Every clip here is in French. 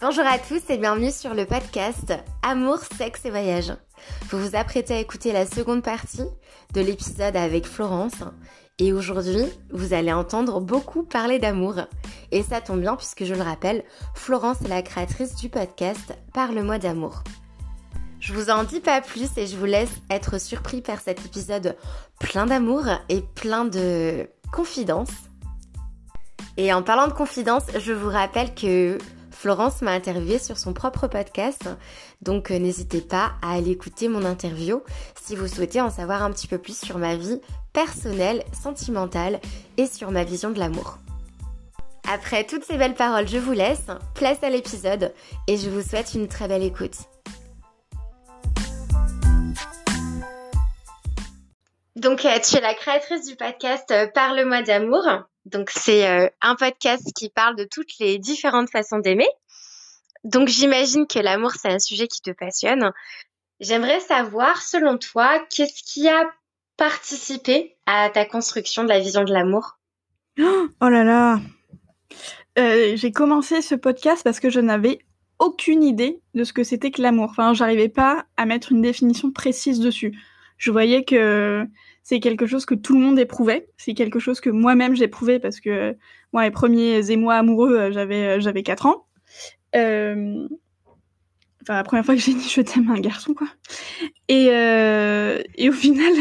Bonjour à tous et bienvenue sur le podcast Amour, sexe et voyage. Vous vous apprêtez à écouter la seconde partie de l'épisode avec Florence et aujourd'hui vous allez entendre beaucoup parler d'amour. Et ça tombe bien puisque je le rappelle, Florence est la créatrice du podcast Parle-moi d'amour. Je vous en dis pas plus et je vous laisse être surpris par cet épisode plein d'amour et plein de confidences. Et en parlant de confidences, je vous rappelle que Florence m'a interviewé sur son propre podcast, donc euh, n'hésitez pas à aller écouter mon interview si vous souhaitez en savoir un petit peu plus sur ma vie personnelle, sentimentale et sur ma vision de l'amour. Après toutes ces belles paroles, je vous laisse, place à l'épisode et je vous souhaite une très belle écoute. Donc, euh, tu es la créatrice du podcast euh, Parle-moi d'amour. Donc, c'est euh, un podcast qui parle de toutes les différentes façons d'aimer. Donc, j'imagine que l'amour, c'est un sujet qui te passionne. J'aimerais savoir, selon toi, qu'est-ce qui a participé à ta construction de la vision de l'amour? Oh là là J'ai commencé ce podcast parce que je n'avais aucune idée de ce que c'était que l'amour. Enfin, j'arrivais pas à mettre une définition précise dessus. Je voyais que c'est quelque chose que tout le monde éprouvait. C'est quelque chose que moi-même j'éprouvais parce que moi, les premiers émois amoureux, euh, j'avais euh, j'avais 4 ans. Euh, enfin, la première fois que j'ai dit je t'aime un garçon, quoi. Et, et au final,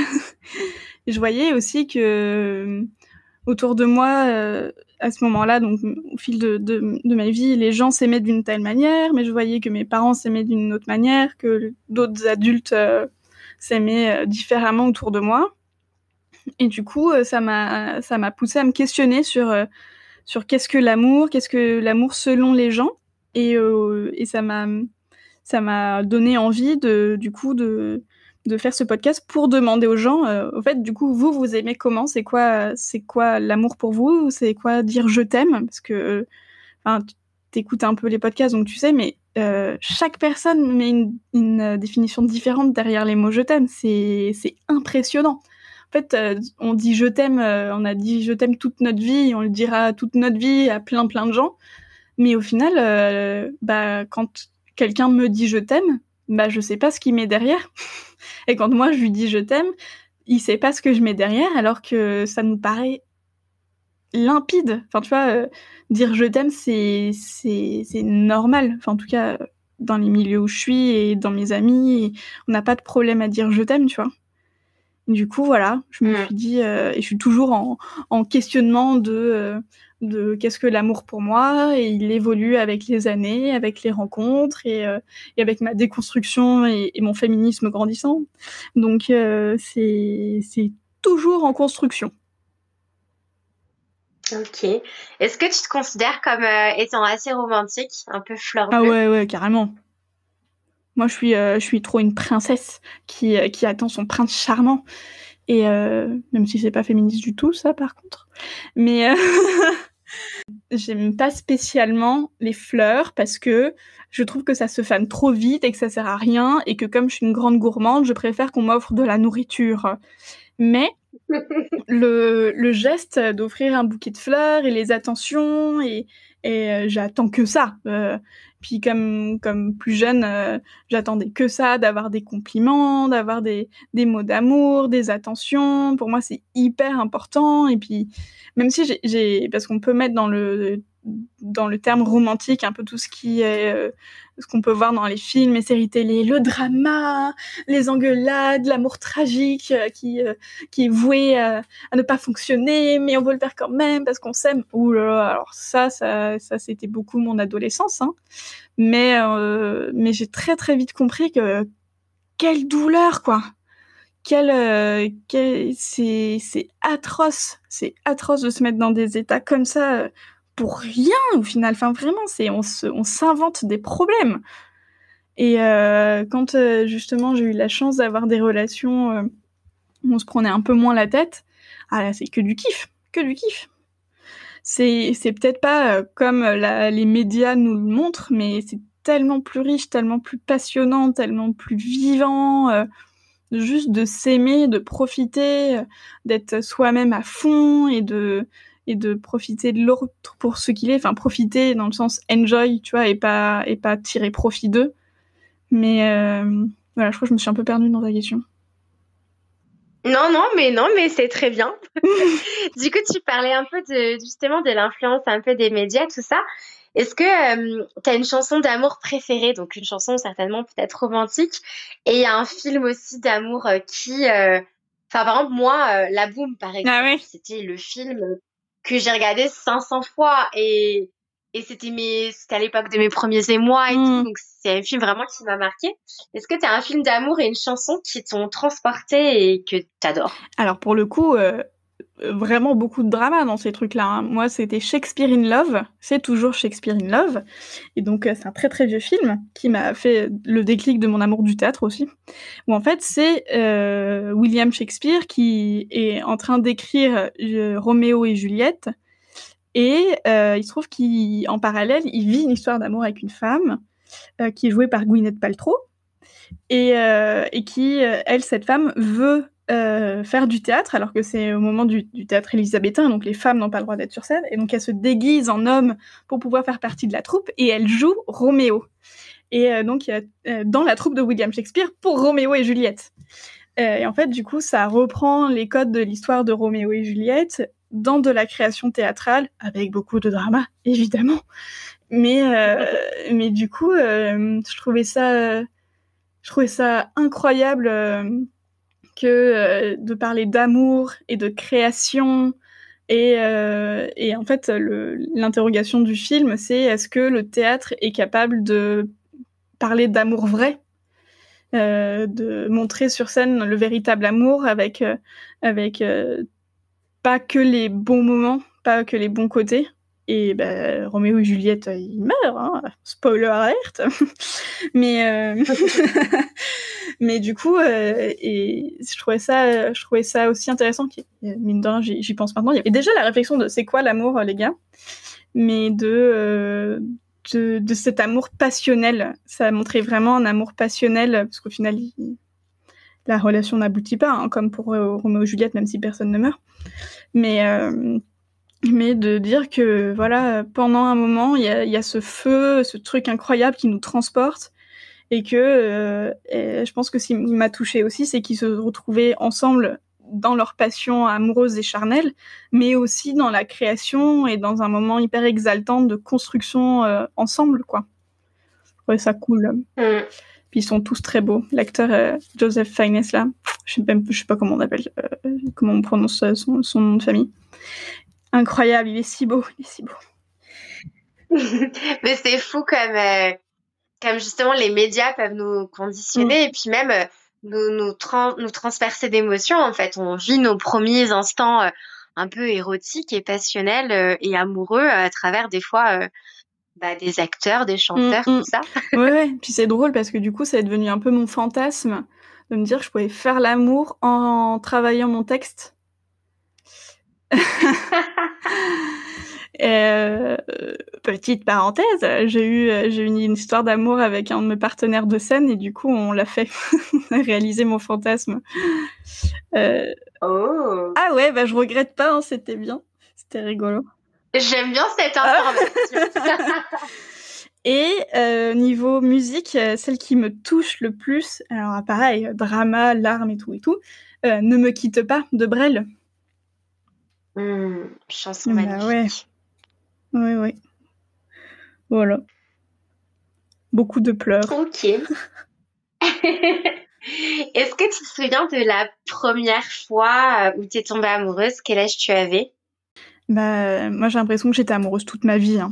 je voyais aussi que autour de moi, à ce moment-là, donc au fil de, de ma vie, les gens s'aimaient d'une telle manière, mais je voyais que mes parents s'aimaient d'une autre manière, que d'autres adultes s'aimaient différemment autour de moi. Et du coup, euh, ça m'a ça m'a poussé à me questionner sur euh, sur qu'est-ce que l'amour, qu'est-ce que l'amour selon les gens, et, euh, ça m'a donné envie de du coup de faire ce podcast pour demander aux gens, au fait, du coup, vous, vous aimez comment? C'est quoi, c'est quoi l'amour pour vous? C'est quoi dire je t'aime? Parce que, enfin, t'écoutes un peu les podcasts, donc tu sais, mais chaque personne met une, une, définition différente derrière les mots je t'aime. C'est impressionnant. En fait, euh, on dit je t'aime, euh, on a dit je t'aime toute notre vie, on le dira toute notre vie à plein plein de gens. Mais au final, euh, bah, quand quelqu'un me dit je t'aime, bah, je sais pas ce qu'il met derrière. Et quand moi je lui dis je t'aime, il sait pas ce que je mets derrière, alors que ça nous paraît limpide. Enfin, tu vois, dire je t'aime, c'est, c'est, c'est normal. Enfin, en tout cas, dans les milieux où je suis et dans mes amis, on n'a pas de problème à dire je t'aime, tu vois. Du coup, voilà, je me suis dit, euh, et je suis toujours en, questionnement de, euh, de qu'est-ce que l'amour pour moi, et il évolue avec les années, avec les rencontres, et, euh, avec ma déconstruction et, mon féminisme grandissant. Donc, c'est toujours en construction. Ok. Est-ce que tu te considères comme étant assez romantique, un peu fleur Ah ouais, ouais, carrément. Moi, je suis, euh, je suis trop une princesse qui, euh, attend son prince charmant. Et euh, même si c'est pas féministe du tout, ça, par contre. Mais j'aime pas spécialement les fleurs parce que je trouve que ça se fane trop vite et que ça sert à rien. Et que comme je suis une grande gourmande, je préfère qu'on m'offre de la nourriture. Mais le, le geste d'offrir un bouquet de fleurs et les attentions et, et j'attends que ça. Puis comme comme plus jeune, euh, j'attendais que ça, d'avoir des compliments, d'avoir des, des mots d'amour, des attentions. Pour moi, c'est hyper important. Et puis même si j'ai, parce qu'on peut mettre dans le dans le terme romantique un peu tout ce qui est euh, ce qu'on peut voir dans les films et séries télé, le drama, les engueulades, l'amour tragique euh, qui qui est voué à, ne pas fonctionner, mais on veut le faire quand même parce qu'on s'aime. Ouh là là, alors ça ça ça c'était beaucoup mon adolescence hein. Mais euh, mais j'ai très très vite compris que quelle douleur quoi. Euh, c'est c'est atroce, c'est atroce de se mettre dans des états comme ça pour rien au final. Enfin vraiment, c'est on on s'invente des problèmes. Et euh, quand justement j'ai eu la chance d'avoir des relations où on se prenait un peu moins la tête, ah c'est que du kiff, que du kiff c'est peut-être pas euh, comme les médias nous le montrent, mais c'est tellement plus riche, tellement plus passionnant, tellement plus vivant. Euh, juste de s'aimer, de profiter, euh, d'être soi-même à fond et de et de profiter de l'autre pour ce qu'il est. Enfin, profiter dans le sens enjoy, tu vois, et pas, et pas tirer profit d'eux. Mais euh, voilà, je crois que je me suis un peu perdue dans ta question. Non, non, mais non, mais c'est très bien. du coup, tu parlais un peu de justement de l'influence un peu des médias, tout ça. Est-ce que euh, tu as une chanson d'amour préférée? Donc une chanson certainement peut-être romantique. Et il y a un film aussi d'amour euh, qui... Enfin, par exemple, moi, La Boom, par ah exemple, c'était le film que j'ai regardé 500 fois et et c'était mes c'était à l'époque de mes premiers émois et tout. Mmh. donc c'est un film vraiment qui m'a marqué. Est-ce que tu as un film d'amour et une chanson qui t'ont transporté et que t'adores? Alors pour le coup euh, vraiment beaucoup de drama dans ces trucs-là. Hein. Moi, c'était Shakespeare in Love. C'est toujours Shakespeare in Love. Et donc, euh, c'est un très très vieux film qui m'a fait le déclic de mon amour du théâtre aussi. Où en fait, c'est euh, William Shakespeare qui est en train d'écrire Roméo et Juliette et euh, il se trouve qu'en parallèle, il vit une histoire d'amour avec une femme euh, qui est jouée par Gwyneth Paltrow euh, et qui, elle, cette femme, veut faire du théâtre alors que c'est au moment du, théâtre élisabétain, donc les femmes n'ont pas le droit d'être sur scène. Et donc elle se déguise en homme pour pouvoir faire partie de la troupe et elle joue Roméo. Et donc dans la troupe de William Shakespeare pour Roméo et Juliette. et en fait, du coup, ça reprend les codes de l'histoire de Roméo et Juliette dans de la création théâtrale, avec beaucoup de drama, évidemment. Mais, euh, mais du coup, euh, je trouvais ça, je trouvais ça incroyable euh, que de parler d'amour et de création. Et, et en fait, l'interrogation du film, c'est est-ce que le théâtre est capable de parler d'amour vrai? De montrer sur scène le véritable amour avec avec pas que les bons moments, pas que les bons côtés. Et ben, Roméo et Juliette, euh, ils meurent, hein. spoiler alerte. mais euh, mais du coup, euh, et je trouvais ça, je trouvais ça aussi intéressant. Mine de rien, j'y pense maintenant. Il y avait déjà la réflexion de c'est quoi l'amour, les gars, mais de, de, cet amour passionnel. Ça a montré vraiment un amour passionnel parce qu'au final, la relation n'aboutit pas, hein, comme pour Roméo et Juliette, même si personne ne meurt. Mais, mais de dire que voilà, pendant un moment, il y a, ce feu, ce truc incroyable qui nous transporte. Et que euh, je pense que ce qui m'a touché aussi, c'est qu'ils se retrouvaient ensemble dans leur passion amoureuse et charnelle, mais aussi dans la création et dans un moment hyper exaltant de construction euh, ensemble, quoi. Ouais, ça cool. Mm. Puis ils sont tous très beaux. L'acteur Joseph Fiennes là, je sais même, je sais pas comment on appelle, euh, comment on prononce son, son, nom de famille. Incroyable, il est si beau, il est si beau. Mais c'est fou comme, euh, comme justement les médias peuvent nous conditionner mm. et puis même euh, nous, nous, nous transpercer d'émotions. En fait, on vit nos premiers instants un peu érotiques et passionnels et amoureux à travers des fois bah, des acteurs, des chanteurs, mm, tout mm. ça. ouais, ouais, puis c'est drôle parce que du coup, ça est devenu un peu mon fantasme de me dire que je pouvais faire l'amour en travaillant mon texte. Euh, petite parenthèse, j'ai eu, j'ai eu une histoire d'amour avec un de mes partenaires de scène et du coup on l'a fait réaliser mon fantasme. Euh, oh. Ah ouais, bah je regrette pas, hein, c'était bien, c'était rigolo. J'aime bien cette information. Et euh, niveau musique, celle qui me touche le plus, alors pareil, drama, larmes et tout et tout, Ne me quitte pas de Brel. Mmh, chanson bah magnifique. ouais. Oui, oui. Voilà. Beaucoup de pleurs. Ok. Est-ce que tu te souviens de la première fois où tu es tombée amoureuse? Quel âge tu avais? Bah, moi j'ai l'impression que j'étais amoureuse toute ma vie. Hein.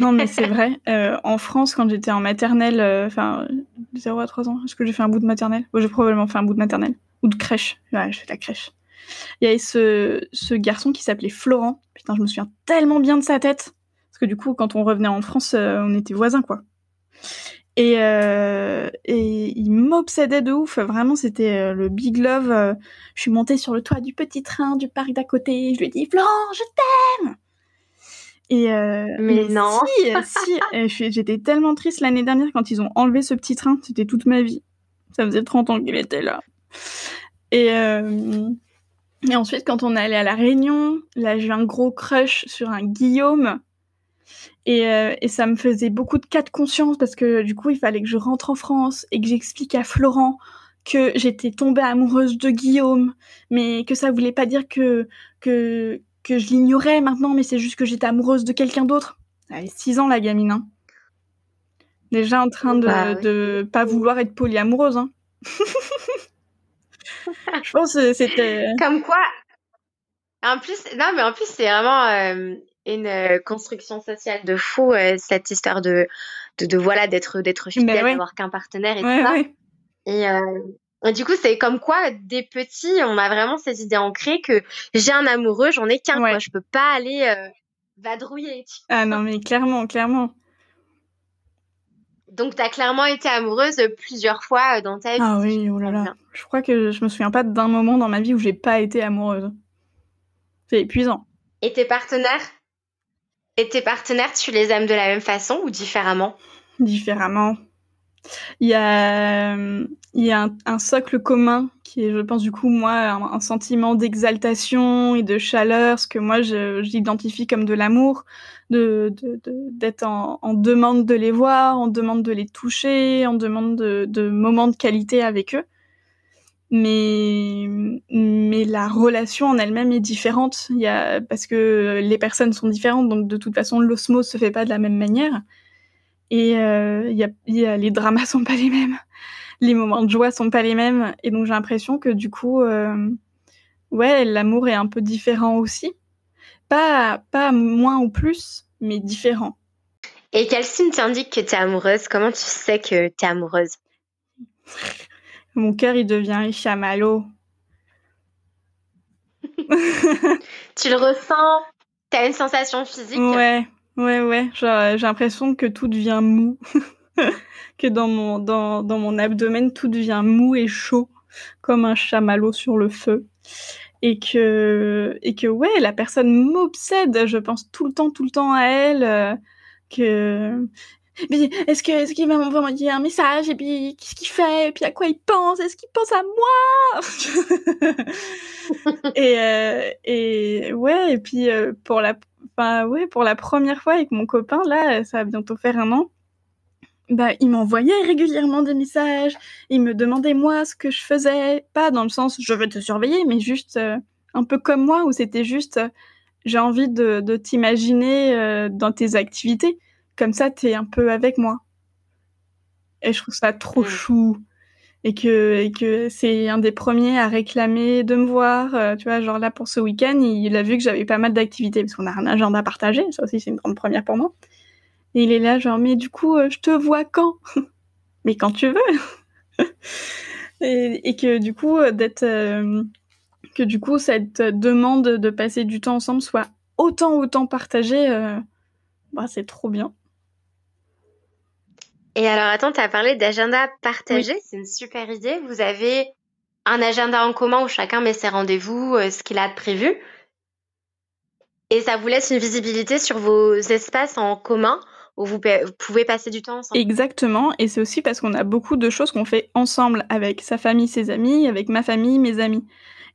Non, mais c'est vrai. Euh, en France, quand j'étais en maternelle, euh, enfin, 0 à 3 ans, est-ce que j'ai fait un bout de maternelle? J'ai probablement fait un bout de maternelle. Ou de crèche. Ouais, fait de la crèche. Il y avait ce, ce garçon qui s'appelait Florent. Putain, je me souviens tellement bien de sa tête. Parce que du coup, quand on revenait en France, euh, on était voisins, quoi. Et, et il m'obsédait de ouf. Vraiment, c'était le big love. je suis montée sur le toit du petit train du parc d'à côté. Je lui ai dit, Florent, je t'aime et euh, mais, non. Si, si. J'étais tellement triste l'année dernière quand ils ont enlevé ce petit train. C'était toute ma vie. Ça faisait 30 ans qu'il était là. Et, euh, Et ensuite, quand on est allé à La Réunion, là, j'ai eu un gros crush sur un Guillaume. Et, euh, et, ça me faisait beaucoup de cas de conscience parce que du coup, il fallait que je rentre en France et que j'explique à Florent que j'étais tombée amoureuse de Guillaume, mais que ça voulait pas dire que, que, que je l'ignorais maintenant, mais c'est juste que j'étais amoureuse de quelqu'un d'autre. Elle avait 6 ans, la gamine. Hein. Déjà en train de, bah de pas vouloir être polyamoureuse. Hein. je pense que c'était. Comme quoi. En plus, non, mais en plus, c'est vraiment euh, une euh, construction sociale de fou, euh, cette histoire de, de, de voilà, d'être, d'être fidèle, d'avoir qu'un partenaire et tout ça. Et, et, du coup, c'est comme quoi, des petits, on a vraiment ces idées ancrées que j'ai un amoureux, j'en ai qu'un, quoi. Je peux pas aller vadrouiller. Ah non, mais clairement, clairement. Donc, tu as clairement été amoureuse plusieurs fois dans ta vie. Ah oui, oh là là. Je crois que je me souviens pas d'un moment dans ma vie où j'ai pas été amoureuse. C'est épuisant. Et tes partenaires? Et tes partenaires, tu les aimes de la même façon ou différemment? Différemment. Il y a, un, socle commun qui est, je pense, du coup, moi, un, sentiment d'exaltation et de chaleur, ce que moi, j'identifie comme de l'amour, d'être en, demande de les voir, en demande de les toucher, en demande de, moments de qualité avec eux. Mais, la relation en elle-même est différente. Parce que les personnes sont différentes, donc de toute façon, l'osmose se fait pas de la même manière. Et euh, y a, y a, les dramas sont pas les mêmes, les moments de joie sont pas les mêmes, et donc j'ai l'impression que du coup, euh, ouais, l'amour est un peu différent aussi, pas pas moins ou plus, mais différent. Et quel signe t'indique que tu es amoureuse? Comment tu sais que tu es amoureuse? Mon cœur, il devient chamallow. tu le ressens? Tu as une sensation physique? Ouais, Ouais, ouais, j'ai l'impression que tout devient mou. que dans mon, dans, dans mon abdomen, tout devient mou et chaud, comme un chamallow sur le feu. Et que, et que ouais, la personne m'obsède, je pense tout le temps, tout le temps à elle. Euh, que est-ce que est-ce qu'il va m'envoyer un message? Et puis qu'est-ce qu'il fait? Et puis à quoi il pense? Est-ce qu'il pense à moi? Et euh, et ouais et puis euh, pour la enfin ouais pour la première fois avec mon copain là ça va bientôt faire un an bah il m'envoyait régulièrement des messages il me demandait moi ce que je faisais pas dans le sens je veux te surveiller mais juste euh, un peu comme moi où c'était juste j'ai envie de, de t'imaginer dans tes activités comme ça, t'es un peu avec moi. Et je trouve ça trop mm. chou. Et que, c'est un des premiers à réclamer de me voir. Euh, tu vois, genre là, pour ce week-end, il a vu que j'avais pas mal d'activités, parce qu'on a un agenda partagé. Ça aussi, c'est une grande première pour moi. Et il est là, genre, mais du coup, euh, je te vois quand? Mais quand tu veux et, que du coup, euh, d'être. que du coup, cette demande de passer du temps ensemble soit autant, autant partagée, bah, c'est trop bien. Et alors, attends, tu as parlé d'agenda partagé, c'est une super idée. Vous avez un agenda en commun où chacun met ses rendez-vous, euh, ce qu'il a de prévu. Et ça vous laisse une visibilité sur vos espaces en commun où vous, pouvez passer du temps ensemble. Exactement, et c'est aussi parce qu'on a beaucoup de choses qu'on fait ensemble avec sa famille, ses amis, avec ma famille, mes amis.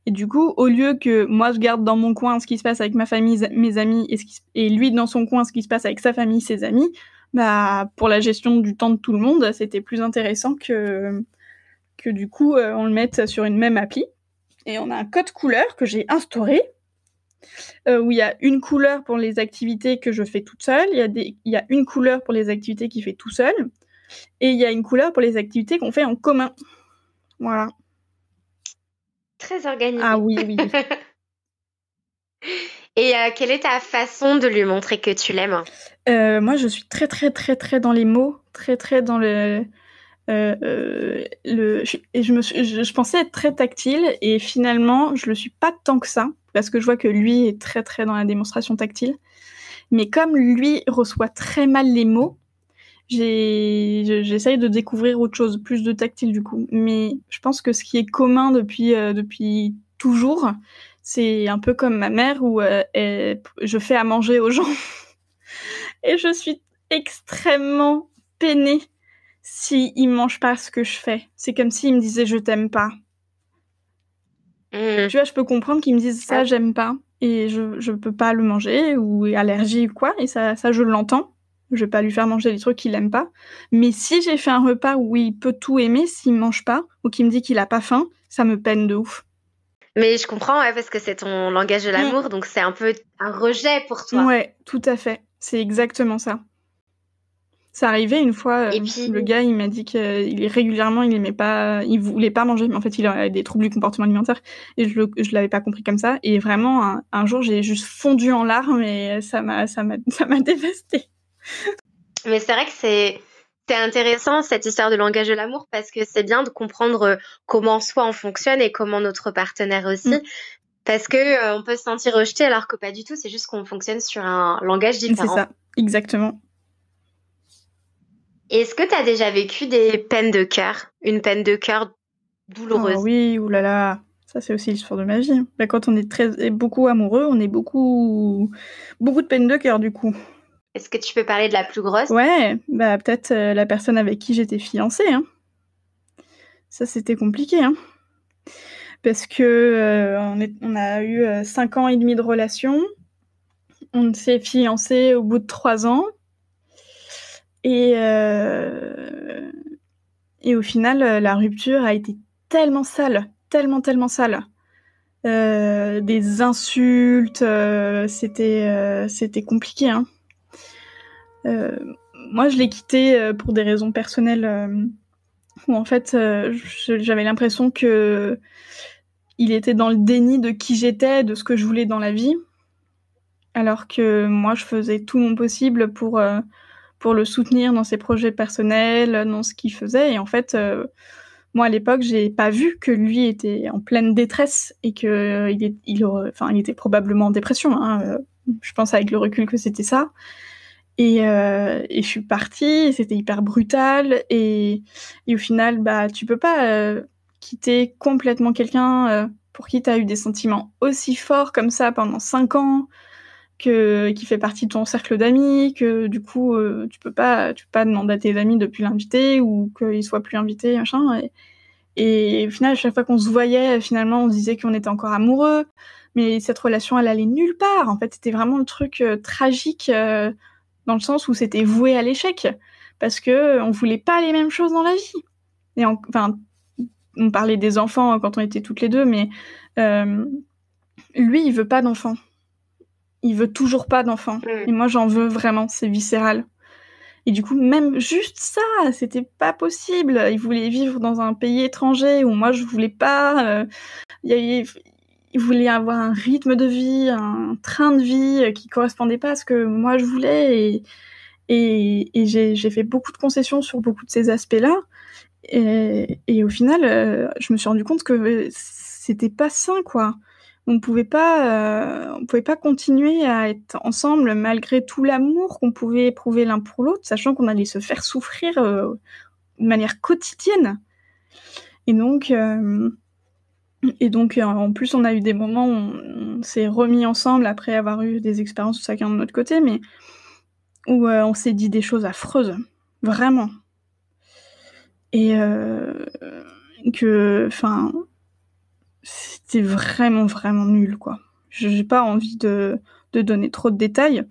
Et du coup, au lieu que moi je garde dans mon coin ce qui se passe avec ma famille, mes amis, et, et lui dans son coin ce qui se passe avec sa famille, ses amis, bah, pour la gestion du temps de tout le monde, c'était plus intéressant que, que du coup, euh, on le mette sur une même appli. Et on a un code couleur que j'ai instauré, euh, où il y a une couleur pour les activités que je fais toute seule, il y, a des, il y a une couleur pour les activités qu'il fait tout seul, et il y a une couleur pour les activités qu'on fait en commun. Voilà. Très organisé. Ah oui, oui. Et euh, quelle est ta façon de lui montrer que tu l'aimes? Euh, Moi, je suis très, très, très, très dans les mots, très, très dans le. Euh, le et je, me je, pensais être très tactile et finalement, je le suis pas tant que ça parce que je vois que lui est très, très dans la démonstration tactile. Mais comme lui reçoit très mal les mots, j'essaye de découvrir autre chose, plus de tactile du coup. Mais je pense que ce qui est commun depuis, depuis toujours, c'est un peu comme ma mère où euh, je fais à manger aux gens. Et je suis extrêmement peinée s'ils si mangent pas ce que je fais. C'est comme s'ils me disaient je t'aime pas. Mmh. Tu vois, je peux comprendre qu'ils me disent ça, j'aime pas, et je, je peux pas le manger, ou allergie ou quoi, et ça, ça je l'entends. Je vais pas lui faire manger des trucs qu'il aime pas. Mais si j'ai fait un repas où il peut tout aimer, s'il mange pas, ou qu'il me dit qu'il a pas faim, ça me peine de ouf. Mais je comprends, ouais, parce que c'est ton langage de mmh. l'amour, donc c'est un peu un rejet pour toi. Ouais, tout à fait. C'est exactement ça. Ça arrivait une fois, euh, le gars il m'a dit qu'il est régulièrement il aimait pas, il voulait pas manger, mais en fait il avait des troubles du comportement alimentaire et je, je l'avais pas compris comme ça. Et vraiment un, jour j'ai juste fondu en larmes et ça m'a ça m'a ça m'a dévasté. Mais c'est vrai que c'est c'est intéressant cette histoire de langage de l'amour parce que c'est bien de comprendre euh, comment soi on fonctionne et comment notre partenaire aussi. Mm. Parce que euh, on peut se sentir rejeté alors que pas du tout, c'est juste qu'on fonctionne sur un langage différent. C'est ça, exactement. Est-ce que tu as déjà vécu des peines de cœur? Une peine de cœur douloureuse oh, Oui, oulala. Ça, c'est aussi l'histoire de ma vie. Bah, quand on est très, beaucoup amoureux, on est beaucoup, beaucoup de peines de cœur, du coup. Est-ce que tu peux parler de la plus grosse? Ouais, bah, peut-être euh, la personne avec qui j'étais fiancée. Hein. Ça, c'était compliqué. Hein. Parce que euh, on, a eu 5 euh, ans et demi de relation. On s'est fiancé au bout de 3 ans. Et, euh, au final, la rupture a été tellement sale, tellement, tellement sale. Des insultes, c'était, c'était compliqué. Hein. moi, je l'ai quitté pour des raisons personnelles où en fait, j'avais l'impression que il était dans le déni de qui j'étais, de ce que je voulais dans la vie, alors que moi, je faisais tout mon possible pour pour le soutenir dans ses projets personnels, dans ce qu'il faisait. Et en fait, euh, moi à l'époque, j'ai pas vu que lui était en pleine détresse et que euh, il, il, était probablement en dépression. Hein. Euh, je pense avec le recul que c'était ça. Et, et, je suis partie, c'était hyper brutal. Et, et, au final, bah, tu peux pas quitter complètement quelqu'un pour qui tu as eu des sentiments aussi forts comme ça pendant cinq ans, qui fait partie de ton cercle d'amis, que du coup euh, tu peux pas tu peux pas demander à tes amis de plus l'inviter ou qu'il soit plus invité machin et, au final à chaque fois qu'on se voyait finalement on se disait qu'on était encore amoureux mais cette relation elle allait nulle part en fait. C'était vraiment le truc euh, tragique euh, dans le sens où c'était voué à l'échec parce que on voulait pas les mêmes choses dans la vie. Et enfin on parlait des enfants quand on était toutes les deux mais lui il veut pas d'enfants il veut toujours pas d'enfant. Mm. Et moi, j'en veux vraiment, c'est viscéral. Et du coup, même juste ça, c'était pas possible. Il voulait vivre dans un pays étranger où moi, je voulais pas. Euh, il, voulait avoir un rythme de vie, un train de vie qui correspondait pas à ce que moi, je voulais. Et, et, j'ai fait beaucoup de concessions sur beaucoup de ces aspects-là. Et, au final, euh, je me suis rendu compte que c'était pas sain, quoi on pouvait pas, euh, on pouvait pas continuer à être ensemble malgré tout l'amour qu'on pouvait éprouver l'un pour l'autre, sachant qu'on allait se faire souffrir euh, de manière quotidienne. Et donc, et donc, en plus, on a eu des moments où on, s'est remis ensemble après avoir eu des expériences chacun de notre côté, mais où on s'est dit des choses affreuses, vraiment. Et que, enfin c'était vraiment, vraiment nul, quoi. J'ai pas envie de, de, donner trop de détails,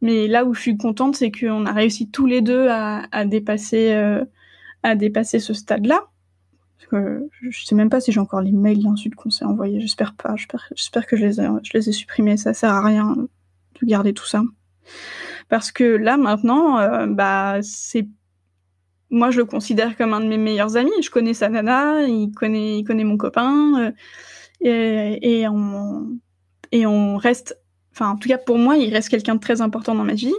mais là où je suis contente, c'est qu'on a réussi tous les deux à, à dépasser, euh, à dépasser ce stade-là. je sais même pas si j'ai encore les mails d'insultes qu'on s'est envoyés. J'espère pas. J'espère que je les, ai, je les ai supprimés. Ça sert à rien de garder tout ça. Parce que là, maintenant, euh, bah, c'est moi, je le considère comme un de mes meilleurs amis. Je connais sa nana, il connaît, il connaît mon copain, euh, et, on, et on reste. Enfin, en tout cas, pour moi, il reste quelqu'un de très important dans ma vie.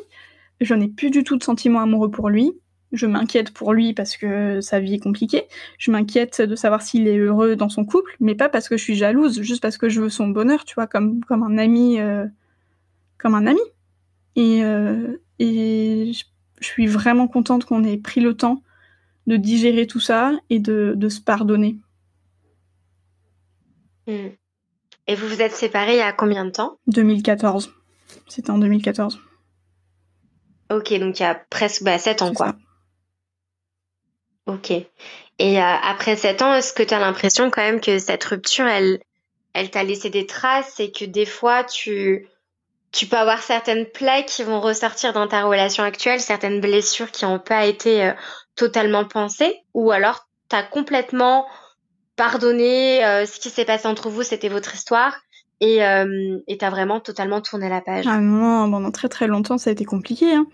Je n'ai plus du tout de sentiments amoureux pour lui. Je m'inquiète pour lui parce que sa vie est compliquée. Je m'inquiète de savoir s'il est heureux dans son couple, mais pas parce que je suis jalouse, juste parce que je veux son bonheur, tu vois, comme, comme un ami, euh, comme un ami. Et, euh, et je suis vraiment contente qu'on ait pris le temps de digérer tout ça et de, se pardonner. Hmm. Et vous vous êtes séparés il y a combien de temps? 2014. C'était en 2014. Ok, donc il y a presque bah, 7 ans, quoi. Ok. Et euh, après 7 ans, est-ce que tu as l'impression quand même que cette rupture, elle, elle t'a laissé des traces et que des fois tu tu peux avoir certaines plaies qui vont ressortir dans ta relation actuelle, certaines blessures qui n'ont pas été euh, totalement pensées, ou alors tu as complètement pardonné euh, ce qui s'est passé entre vous, c'était votre histoire, et euh, tu as vraiment totalement tourné la page. Ah non, pendant très très longtemps ça a été compliqué. Hein.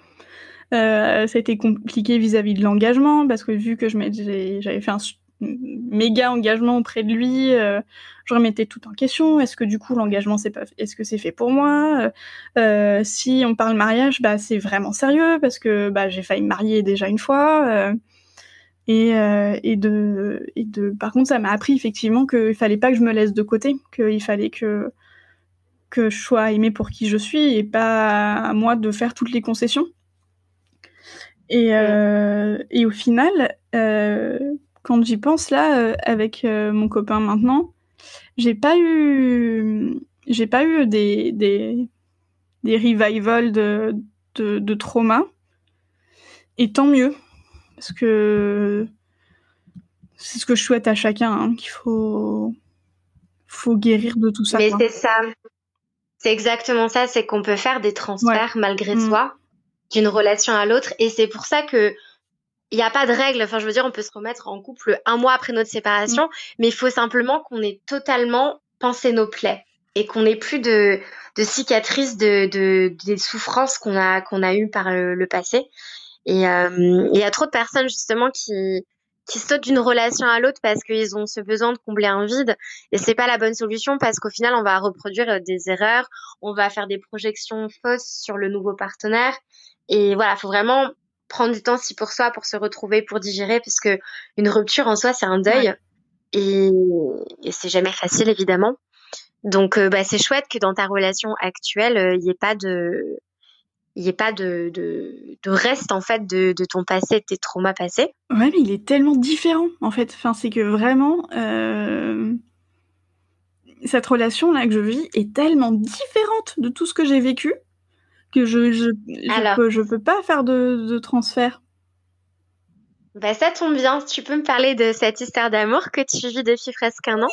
Euh, ça a été compliqué vis-à-ce de l'engagement, parce que vu que j'avais fait un méga engagement auprès de lui, euh, je remettais tout en question. Est-ce que du coup l'engagement c'est pas, est-ce que c'est fait pour moi? Euh, Si on parle mariage, bah c'est vraiment sérieux parce que bah j'ai failli me marier déjà une fois. Euh, et, et, de, et de, par contre, ça m'a appris effectivement qu'il fallait pas que je me laisse de côté, qu'il fallait que que je sois aimée pour qui je suis et pas à moi de faire toutes les concessions. Et, et au final, quand j'y pense là, euh, avec euh, mon copain maintenant, j'ai pas eu, j'ai pas eu des, des, des revivals de, de, de trauma. Et tant mieux, parce que c'est ce que je souhaite à chacun, hein, qu'il faut, faut guérir de tout ça. Mais c'est ça. C'est exactement ça, c'est qu'on peut faire des transferts malgré mm. soi d'une relation à l'autre. Et c'est pour ça que il n'y a pas de règle. Enfin, je veux dire, on peut se remettre en couple un mois après notre séparation, mais il faut simplement qu'on ait totalement pensé nos plaies et qu'on n'ait plus de, cicatrices de, de, des souffrances qu'on a qu'on a eues par le, passé. Et euh, il y a trop de personnes justement qui qui sautent d'une relation à l'autre parce qu'ils ont ce besoin de combler un vide et c'est pas la bonne solution parce qu'au final on va reproduire des erreurs, on va faire des projections fausses sur le nouveau partenaire et voilà, faut vraiment prendre du temps si pour soi, pour se retrouver, pour digérer, puisque une rupture en soi, c'est un deuil. Et, c'est jamais facile, évidemment. Donc, euh, bah, c'est chouette que dans ta relation actuelle, il euh, n'y ait pas de, il ait pas de, de, reste en fait de, de, ton passé, de tes traumas passés. Ouais, mais il est tellement différent en fait. Enfin, c'est que vraiment, euh, cette relation là que je vis est tellement différente de tout ce que j'ai vécu que je je, je, peux, je peux pas faire de, de transfert. Bah ça tombe bien, tu peux me parler de cette histoire d'amour que tu vis depuis presque un an?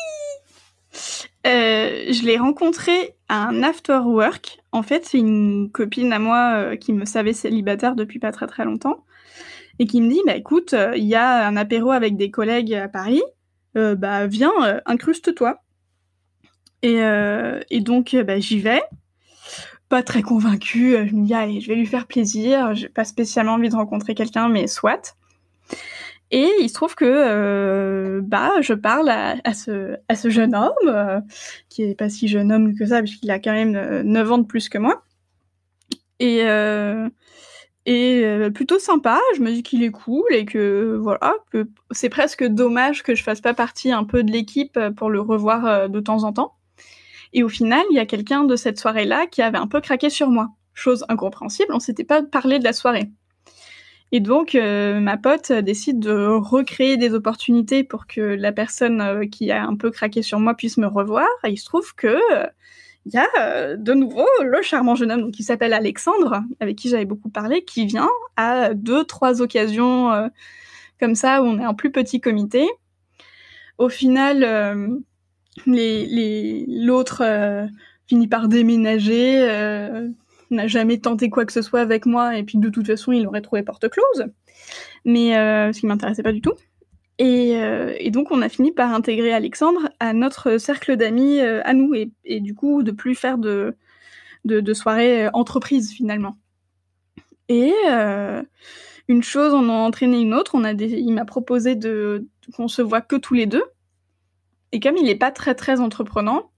Euh, je l'ai rencontrée à un after work. En fait, c'est une copine à moi euh, qui me savait célibataire depuis pas très très longtemps et qui me dit bah écoute, euh, il y a un apéro avec des collègues à Paris, bah viens, incruste-toi. Et, et donc bah, j'y vais pas très convaincue. Je me dis, allez, je vais lui faire plaisir. J'ai pas spécialement envie de rencontrer quelqu'un, mais soit. Et il se trouve que euh, bah je parle à, ce, jeune homme, euh, qui est pas si jeune homme que ça, puisqu'il a quand même 9 euh, ans de plus que moi. Et, et plutôt sympa, je me dis qu'il est cool et que voilà, c'est presque dommage que je fasse pas partie un peu de l'équipe pour le revoir de temps en temps. Et au final, il y a quelqu'un de cette soirée-là qui avait un peu craqué sur moi. Chose incompréhensible, on s'était pas parlé de la soirée. Et donc, euh, ma pote décide de recréer des opportunités pour que la personne euh, qui a un peu craqué sur moi puisse me revoir. Et il se trouve que il y a euh, de nouveau le charmant jeune homme qui s'appelle Alexandre, avec qui j'avais beaucoup parlé, qui vient à deux, trois occasions comme ça où on est en plus petit comité. Au final, l'autre euh, finit par déménager, euh, n'a jamais tenté quoi que ce soit avec moi, et puis de toute façon, il aurait trouvé porte close, mais euh, ce qui m'intéressait pas du tout. Et, donc, on a fini par intégrer Alexandre à notre cercle d'amis à nous, et, du coup, de plus faire de, de, soirées entreprises finalement. Et une chose en a entraîné une autre. On a il m'a proposé de qu'on se voit que tous les deux. Et comme il n'est pas très très entreprenant,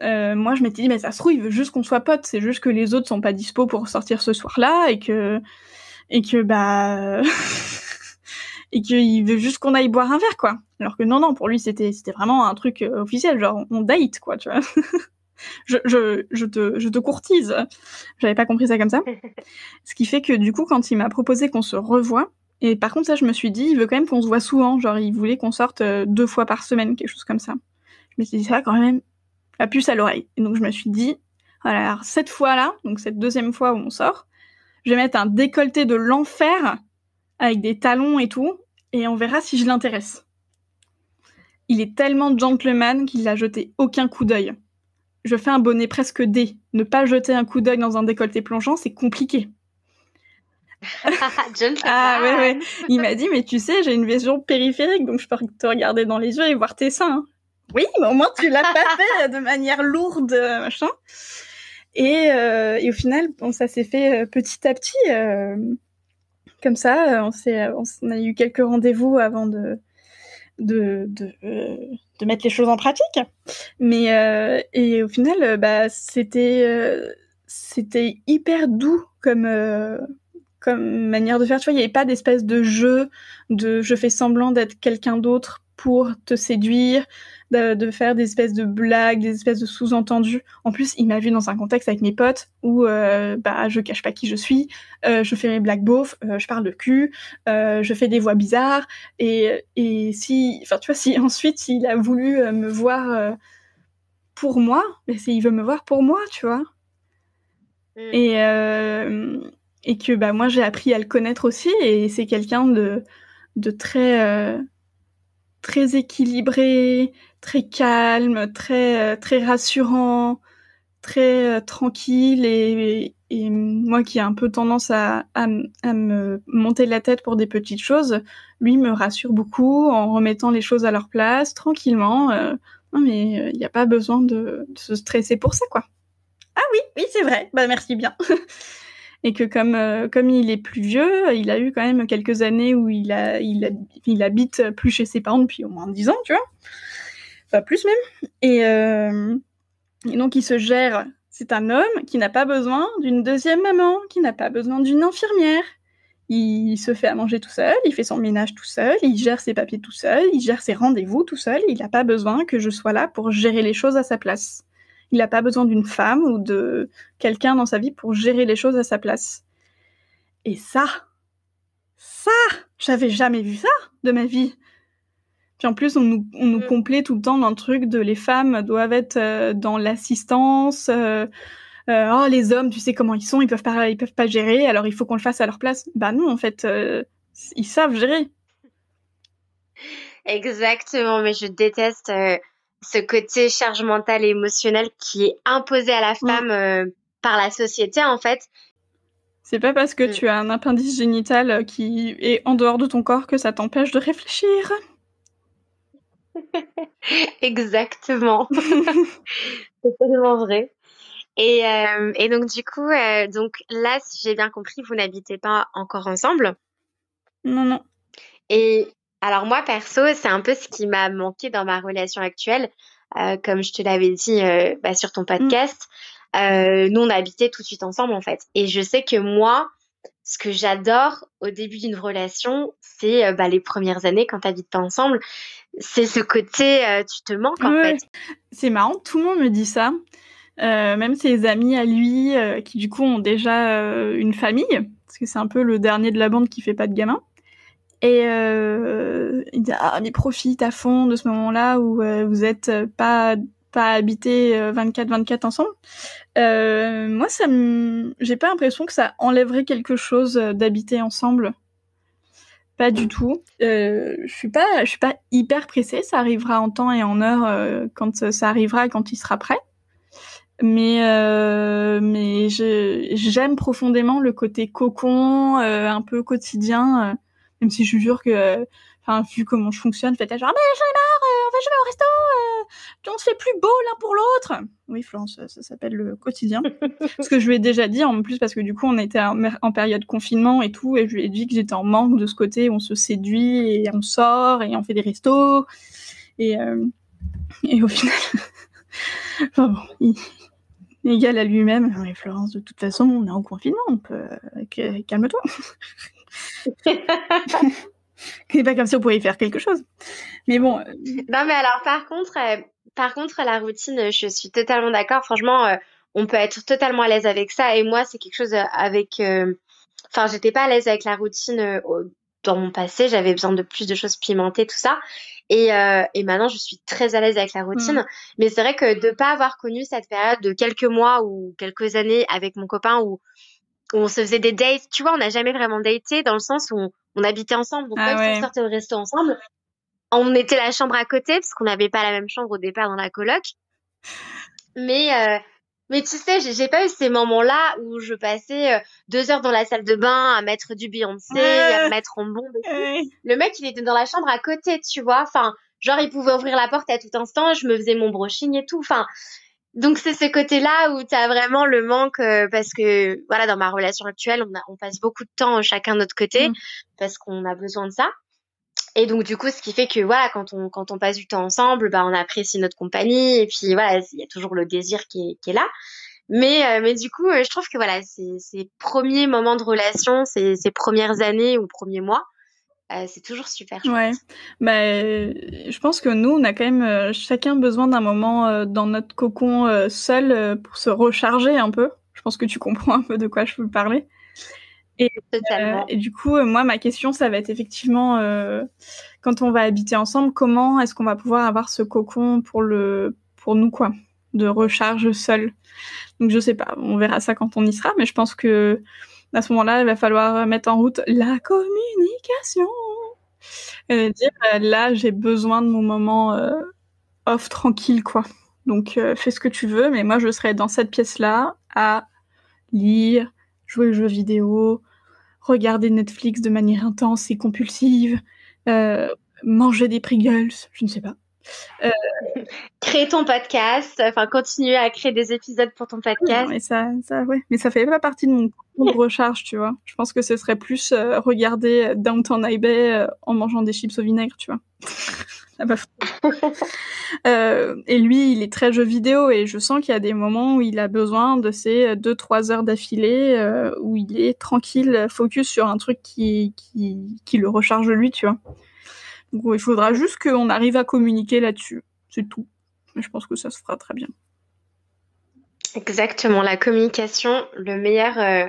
euh, moi je m'étais dit, mais ça se trouve, il veut juste qu'on soit potes, c'est juste que les autres sont pas dispo pour sortir ce soir-là et que, et que, bah, et qu'il veut juste qu'on aille boire un verre, quoi. Alors que non, non, pour lui c'était, c'était vraiment un truc euh, officiel, genre on date, quoi, tu vois. je, je, je, te, je te courtise. J'avais pas compris ça comme ça. Ce qui fait que du coup, quand il m'a proposé qu'on se revoie, et par contre, ça, je me suis dit, il veut quand même qu'on se voit souvent. Genre, il voulait qu'on sorte euh, deux fois par semaine, quelque chose comme ça. Je me suis dit, ça quand même la puce à l'oreille. Et donc, je me suis dit, voilà, alors, cette fois-là, donc cette deuxième fois où on sort, je vais mettre un décolleté de l'enfer avec des talons et tout, et on verra si je l'intéresse. il est tellement gentleman qu'il n'a jeté aucun coup d'œil. Je fais un bonnet presque D. Ne pas jeter un coup d'œil dans un décolleté plongeant, c'est compliqué. ah ouais, ouais. Il m'a dit, mais tu sais, j'ai une vision périphérique, donc je peux te regarder dans les yeux et voir tes seins. Oui, mais au moins tu l'as pas fait de manière lourde, machin. Et, euh, et au final, bon, ça s'est fait euh, petit à petit. Euh, comme ça, on, on a eu quelques rendez-vous avant de, de, de, de, mettre les choses en pratique. Mais et au final, bah, c'était c'était hyper doux comme comme manière de faire. Tu vois, il n'y avait pas d'espèce de jeu de je fais semblant d'être quelqu'un d'autre pour te séduire, de, faire des espèces de blagues, des espèces de sous-entendus. En plus, il m'a vu dans un contexte avec mes potes où euh, bah je cache pas qui je suis, euh, je fais mes blagues beaufs, euh, je parle de cul, euh, je fais des voix bizarres et et si, enfin tu vois, si ensuite il a voulu me voir pour moi, mais il veut me voir pour moi, tu vois. Mm. Et et que bah moi j'ai appris à le connaître aussi et c'est quelqu'un de euh, très équilibré, très calme, très euh, très rassurant, très euh, tranquille et, moi qui ai un peu tendance à, me monter la tête pour des petites choses, lui me rassure beaucoup en remettant les choses à leur place tranquillement. non mais il n'y a pas besoin de, de, se stresser pour ça quoi. Ah oui, oui c'est vrai. Bah merci bien. et que comme euh, comme il est plus vieux, il a eu quand même quelques années où il a il, habite plus chez ses parents depuis au moins 10 ans, tu vois. Enfin plus même. Et, euh, et donc il se gère. C'est un homme qui n'a pas besoin d'une deuxième maman, qui n'a pas besoin d'une infirmière. Il se fait à manger tout seul, il fait son ménage tout seul, il gère ses papiers tout seul, il gère ses rendez-vous tout seul. Il n'a pas besoin que je sois là pour gérer les choses à sa place. Il n'a pas besoin d'une femme ou de quelqu'un dans sa vie pour gérer les choses à sa place. Et ça, ça, j'avais jamais vu ça de ma vie. Puis en plus, on nous, on nous mm. complaît tout le temps le truc de les femmes doivent être euh, dans l'assistance. Euh, euh, oh, les hommes, tu sais comment ils sont, ils peuvent pas, ils peuvent pas gérer, alors il faut qu'on le fasse à leur place. Bah non, en fait, ils savent gérer. Exactement, mais je déteste ce côté charge mentale et émotionnelle qui est imposé à la mm. femme euh, par la société en fait. C'est pas parce que mm. tu as un appendice génital euh, qui est en dehors de ton corps que ça t'empêche de réfléchir. Exactement. C'est tellement vrai. Et, euh, et, donc du coup, donc là, si j'ai bien compris, vous n'habitez pas encore ensemble? Non, non. Et alors moi, perso, c'est un peu ce qui m'a manqué dans ma relation actuelle. Euh, comme je te l'avais dit euh, bah, sur ton mm. podcast, euh, nous, on a habité tout de suite ensemble, en fait. Et je sais que moi, ce que j'adore au début d'une relation, c'est bah, les premières années quand tu n'habites pas ensemble. C'est ce côté, tu te manques, en fait. C'est marrant, tout le monde me dit ça. même ses amis à lui, qui du coup ont déjà une famille, parce que c'est un peu le dernier de la bande qui fait pas de gamin. Et euh, il ah mais profite à fond de ce moment-là où euh, vous êtes pas pas habité 24-24 euh, ensemble. Euh, moi ça j'ai pas l'impression que ça enlèverait quelque chose d'habiter ensemble. Pas du tout. Euh, je suis pas je suis pas hyper pressée. Ça arrivera en temps et en heure quand ça arrivera quand il sera prêt. Mais mais j'aime profondément le côté cocon un peu quotidien même si je jure que, enfin, vu comment je fonctionne, faites genre, ah, mais j'en ai marre, euh, on va jamais au resto, euh, on se fait plus beau l'un pour l'autre. Oui, Florence, ça, s'appelle le quotidien. ce que je lui ai déjà dit, en plus, parce que du coup, on était en, en période confinement et tout, et je lui ai dit que j'étais en manque de ce côté où on se séduit et on sort et on fait des restos. Et, euh, et au final, enfin bon, il, égal à lui-même. Oui, Florence, de toute façon, on est en confinement, on peut... calme-toi. C'est pas comme si on pouvait y faire quelque chose. Mais bon. Euh, non, mais alors par contre, euh, par contre, la routine, je suis totalement d'accord. Franchement, euh, on peut être totalement à l'aise avec ça. Et moi, c'est quelque chose avec. Enfin, j'étais pas à l'aise avec la routine dans mon passé. J'avais besoin de plus de choses pimentées, tout ça. Et, et maintenant, je suis très à l'aise avec la routine. Mm. Mais c'est vrai que de pas avoir connu cette période de quelques mois ou quelques années avec mon copain où on se faisait des dates. Tu vois, on n'a jamais vraiment daté dans le sens où on, habitait ensemble. Donc, ah même si on sortait au resto ensemble, on était la chambre à côté parce qu'on n'avait pas la même chambre au départ dans la coloc. Mais euh, mais tu sais, j'ai pas eu ces moments-là où je passais euh, deux heures dans la salle de bain à mettre du Beyoncé, à mettre en bombe. Le mec, il était dans la chambre à côté, tu vois. Enfin, genre, il pouvait ouvrir la porte à tout instant. Je me faisais mon brushing et tout. Enfin, donc c'est ce côté-là où tu as vraiment le manque euh, parce que voilà, dans ma relation actuelle, on, a, on passe beaucoup de temps chacun de notre côté mmh. parce qu'on a besoin de ça. Et donc du coup, ce qui fait que voilà, quand on quand on passe du temps ensemble, bah on apprécie notre compagnie et puis voilà, il y a toujours le désir qui est, qui est là. Mais euh, mais du coup, euh, je trouve que voilà, ces, ces premiers moments de relation, ces, ces premières années ou premiers mois, euh, c'est toujours super. Ouais. Bah, je pense que nous, on a quand même chacun besoin d'un moment dans notre cocon seul pour se recharger un peu. Je pense que tu comprends un peu de quoi je veux parler. Et, euh, et, du coup, euh, moi, ma question, ça va être effectivement, euh, quand on va habiter ensemble, comment est-ce qu'on va pouvoir avoir ce cocon pour le, pour nous, quoi, de recharge seul? Donc, je sais pas, on verra ça quand on y sera, mais je pense que à ce moment-là, il va falloir mettre en route la communication. Et dire, là, j'ai besoin de mon moment off tranquille, quoi. Donc, fais ce que tu veux, mais moi, je serai dans cette pièce-là à lire, jouer aux jeux vidéo, regarder Netflix de manière intense et compulsive, euh, manger des Pringles, je ne sais pas. Euh... Créer ton podcast, enfin continuer à créer des épisodes pour ton podcast. mais ça, ça, ouais. mais ça fait pas partie de mon de recharge, tu vois. Je pense que ce serait plus euh, regarder Downtown High Bay euh, en mangeant des chips au vinaigre, tu vois. euh, et lui, il est très jeu vidéo et je sens qu'il y a des moments où il a besoin de ces 2-3 heures d'affilée euh, où il est tranquille, focus sur un truc qui, qui, qui le recharge lui, tu vois. Il faudra juste qu'on arrive à communiquer là-dessus. C'est tout. Mais je pense que ça se fera très bien. Exactement, la communication, le meilleur euh,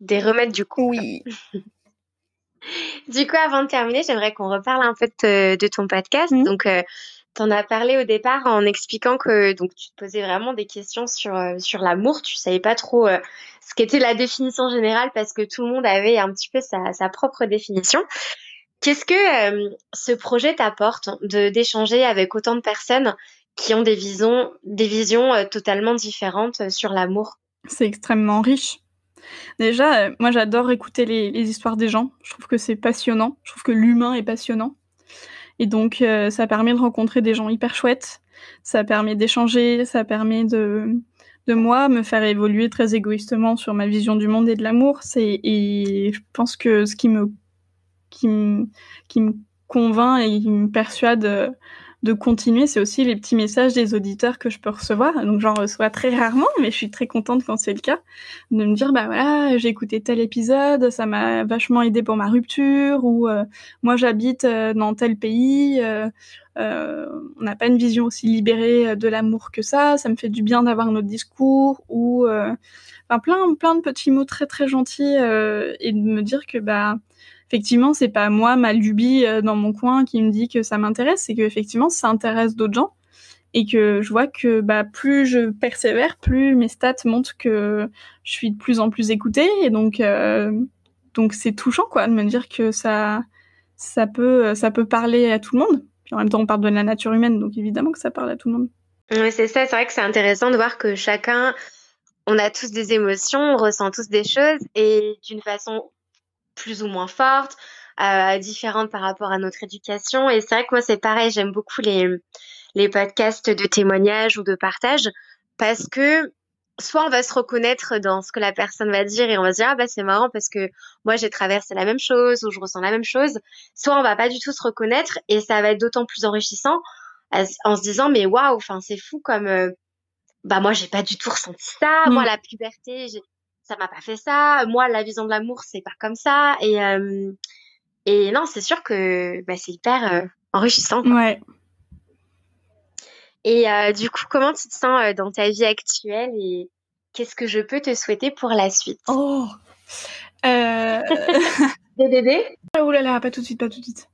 des remèdes du coup. Oui. du coup, avant de terminer, j'aimerais qu'on reparle un peu de, ton podcast. Mmh. Donc, euh, tu en as parlé au départ en expliquant que donc tu te posais vraiment des questions sur euh, sur l'amour. Tu savais pas trop ce qu'était la définition générale parce que tout le monde avait un petit peu sa, sa propre définition. Qu'est-ce que euh, ce projet t'apporte de d'échanger avec autant de personnes qui ont des visions, des visions euh, totalement différentes euh, sur l'amour? C'est extrêmement riche. Déjà, moi j'adore écouter les, histoires des gens. Je trouve que c'est passionnant. Je trouve que l'humain est passionnant. Et donc ça permet de rencontrer des gens hyper chouettes. Ça permet d'échanger. Ça permet de de moi me faire évoluer très égoïstement sur ma vision du monde et de l'amour. Et je pense que ce qui me qui me, convainc et qui me persuade euh, de continuer, c'est aussi les petits messages des auditeurs que je peux recevoir. Donc j'en reçois très rarement, mais je suis très contente quand c'est le cas, de me dire bah voilà, j'ai écouté tel épisode, ça m'a vachement aidé pour ma rupture, ou euh, moi j'habite euh, dans tel pays, on n'a pas une vision aussi libérée de l'amour que ça, ça me fait du bien d'avoir notre discours, ou enfin plein plein de petits mots très très gentils et de me dire que bah effectivement, c'est pas moi, ma lubie euh, dans mon coin qui me dit que ça m'intéresse, c'est que effectivement, ça intéresse d'autres gens et que je vois que bah, plus je persévère, plus mes stats montrent que je suis de plus en plus écoutée et donc euh, donc c'est touchant quoi de me dire que ça ça peut ça peut parler à tout le monde. Puis en même temps, on parle de la nature humaine, donc évidemment que ça parle à tout le monde. Oui, c'est ça. C'est vrai que c'est intéressant de voir que chacun, on a tous des émotions, on ressent tous des choses et d'une façon plus ou moins fortes, euh, différentes par rapport à notre éducation. Et c'est vrai que moi, c'est pareil, j'aime beaucoup les, les podcasts de témoignages ou de partage parce que soit on va se reconnaître dans ce que la personne va dire et on va se dire ah bah c'est marrant parce que moi j'ai traversé la même chose ou je ressens la même chose soit on va pas du tout se reconnaître et ça va être d'autant plus enrichissant en se disant mais waouh enfin c'est fou comme euh, bah moi j'ai pas du tout ressenti ça moi mmh. la puberté j'ai ça m'a pas fait ça. Moi, la vision de l'amour, c'est pas comme ça. Et, euh, et non, c'est sûr que bah, c'est hyper euh, enrichissant. Ouais. Et euh, du coup, comment tu te sens dans ta vie actuelle et qu'est-ce que je peux te souhaiter pour la suite? Oh. DDD Oh là là, pas tout de suite, pas tout de suite.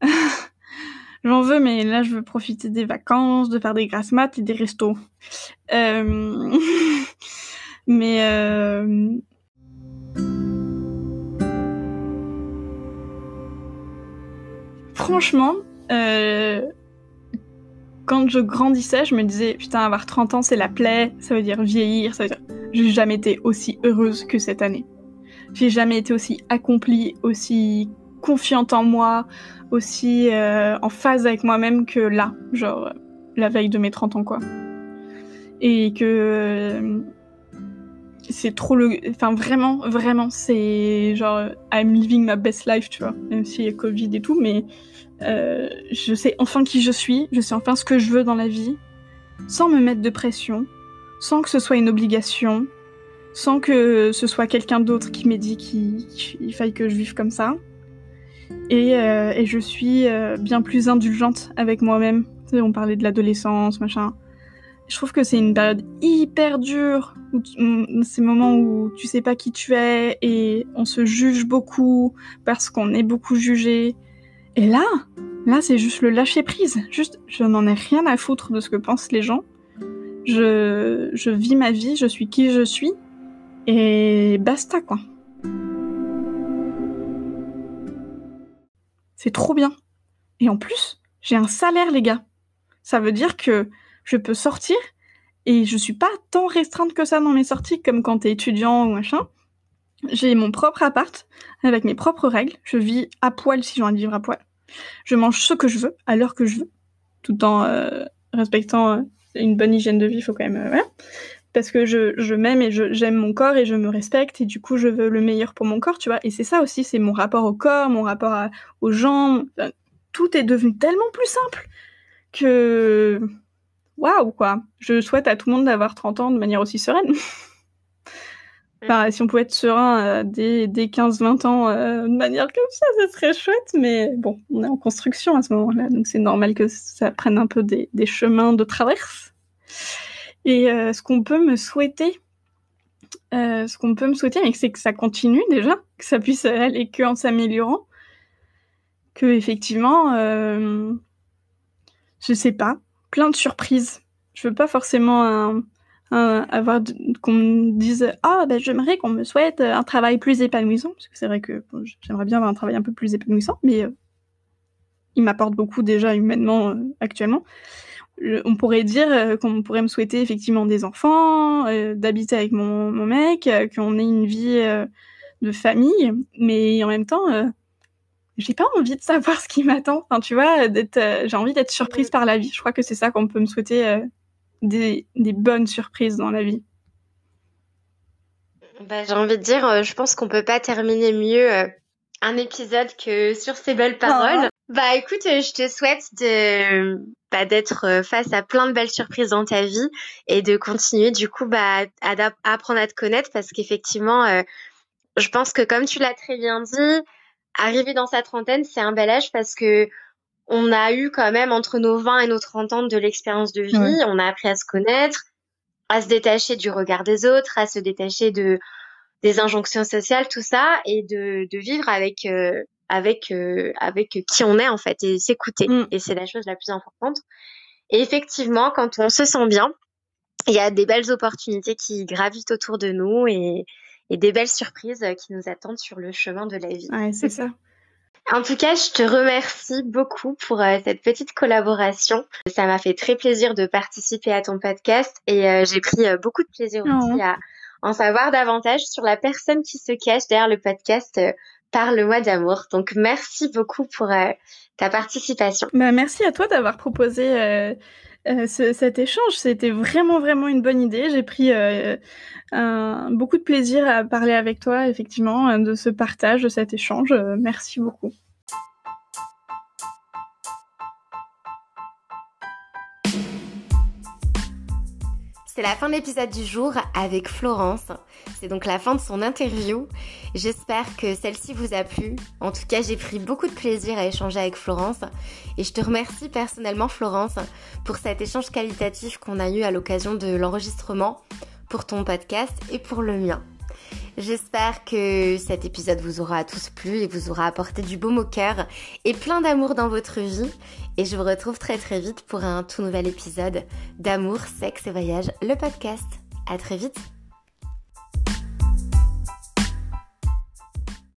J'en veux, mais là, je veux profiter des vacances, de faire des grasses maths et des restos. Euh... Mais euh... franchement, euh, quand je grandissais, je me disais, putain, avoir 30 ans, c'est la plaie, ça veut dire vieillir, ça veut dire... J'ai jamais été aussi heureuse que cette année. J'ai jamais été aussi accomplie, aussi confiante en moi, aussi euh, en phase avec moi-même que là, genre la veille de mes 30 ans, quoi. Et que c'est trop le. Enfin, vraiment, vraiment, c'est genre I'm living my best life, tu vois, même s'il y a Covid et tout, mais euh, je sais enfin qui je suis, je sais enfin ce que je veux dans la vie, sans me mettre de pression, sans que ce soit une obligation, sans que ce soit quelqu'un d'autre qui m'ait dit qu'il faille que je vive comme ça. Et, euh, et je suis euh, bien plus indulgente avec moi-même. On parlait de l'adolescence, machin. Je trouve que c'est une période hyper dure, ces moments où tu sais pas qui tu es et on se juge beaucoup parce qu'on est beaucoup jugé. Et là, là c'est juste le lâcher prise. Juste, je n'en ai rien à foutre de ce que pensent les gens. Je, je vis ma vie, je suis qui je suis et basta quoi. C'est trop bien. Et en plus, j'ai un salaire, les gars. Ça veut dire que je peux sortir et je suis pas tant restreinte que ça dans mes sorties comme quand t'es étudiant ou machin. J'ai mon propre appart avec mes propres règles. Je vis à poil si j'ai envie de vivre à poil. Je mange ce que je veux à l'heure que je veux, tout en euh, respectant euh, une bonne hygiène de vie. Faut quand même euh, parce que je m'aime et j'aime mon corps et je me respecte et du coup je veux le meilleur pour mon corps, tu vois. Et c'est ça aussi, c'est mon rapport au corps, mon rapport aux gens. tout est devenu tellement plus simple que waouh quoi. Je souhaite à tout le monde d'avoir 30 ans de manière aussi sereine. enfin, si on pouvait être serein euh, dès, dès 15-20 ans euh, de manière comme ça, ce serait chouette, mais bon, on est en construction à ce moment-là, donc c'est normal que ça prenne un peu des, des chemins de traverse. Et euh, ce qu'on peut me souhaiter, ce qu'on peut me souhaiter, c'est que ça continue déjà, que ça puisse aller que en s'améliorant, que effectivement, je sais pas, plein de surprises. Je veux pas forcément avoir qu'on me dise ah ben j'aimerais qu'on me souhaite un travail plus épanouissant parce que c'est vrai que j'aimerais bien avoir un travail un peu plus épanouissant, mais il m'apporte beaucoup déjà humainement actuellement on pourrait dire euh, qu'on pourrait me souhaiter effectivement des enfants, euh, d'habiter avec mon, mec, euh, qu'on ait une vie de famille, mais en même temps, j'ai pas envie de savoir ce qui m'attend. Enfin, tu vois, j'ai envie d'être surprise par la vie. Je crois que c'est ça qu'on peut me souhaiter des, bonnes surprises dans la vie. Bah, j'ai envie de dire, je pense qu'on peut pas terminer mieux un épisode que sur ces belles paroles. Bah écoute, je te souhaite de bah, d'être euh, face à plein de belles surprises dans ta vie et de continuer du coup bah, à, apprendre à te connaître parce qu'effectivement, euh, je pense que comme tu l'as très bien dit, arriver dans sa trentaine, c'est un bel âge parce que on a eu quand même entre nos 20 et nos 30 ans de l'expérience de vie, on a appris à se connaître, à se détacher du regard des autres, à se détacher de des injonctions sociales, tout ça, et de, de vivre avec euh, avec euh, avec qui on est en fait et s'écouter. Mm. Et c'est la chose la plus importante. Et effectivement, quand on se sent bien, il y a des belles opportunités qui gravitent autour de nous et, et des belles surprises qui nous attendent sur le chemin de la vie. Ouais, c'est ça. En tout cas, je te remercie beaucoup pour euh, cette petite collaboration. Ça m'a fait très plaisir de participer à ton podcast et euh, j'ai pris beaucoup de plaisir aussi oh. à en savoir davantage sur la personne qui se cache derrière le podcast Parle-moi d'amour. Donc merci beaucoup pour euh, ta participation. Bah, merci à toi d'avoir proposé euh, euh, cet échange. C'était vraiment vraiment une bonne idée. J'ai pris beaucoup de plaisir à parler avec toi, effectivement, de ce partage, de cet échange. merci beaucoup. C'est la fin de l'épisode du jour avec Florence. C'est donc la fin de son interview. J'espère que celle-ci vous a plu. En tout cas, j'ai pris beaucoup de plaisir à échanger avec Florence. Et je te remercie personnellement, Florence, pour cet échange qualitatif qu'on a eu à l'occasion de l'enregistrement pour ton podcast et pour le mien. J'espère que cet épisode vous aura tous plu et vous aura apporté du baume au cœur et plein d'amour dans votre vie. Et je vous retrouve très très vite pour un tout nouvel épisode d'Amour, Sexe et Voyage, le podcast. À très vite